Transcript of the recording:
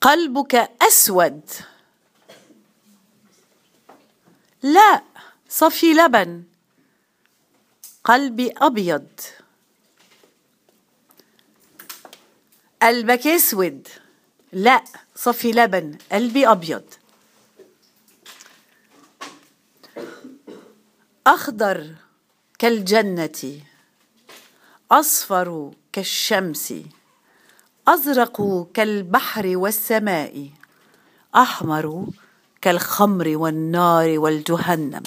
قلبك أسود. لا صفي لبن. قلبي أبيض. قلبك أسود. لا صفي لبن. قلبي أبيض. أخضر كالجنة أصفر كالشمس. أزرق كالبحر والسماء أحمر كالخمر والنار والجهنم.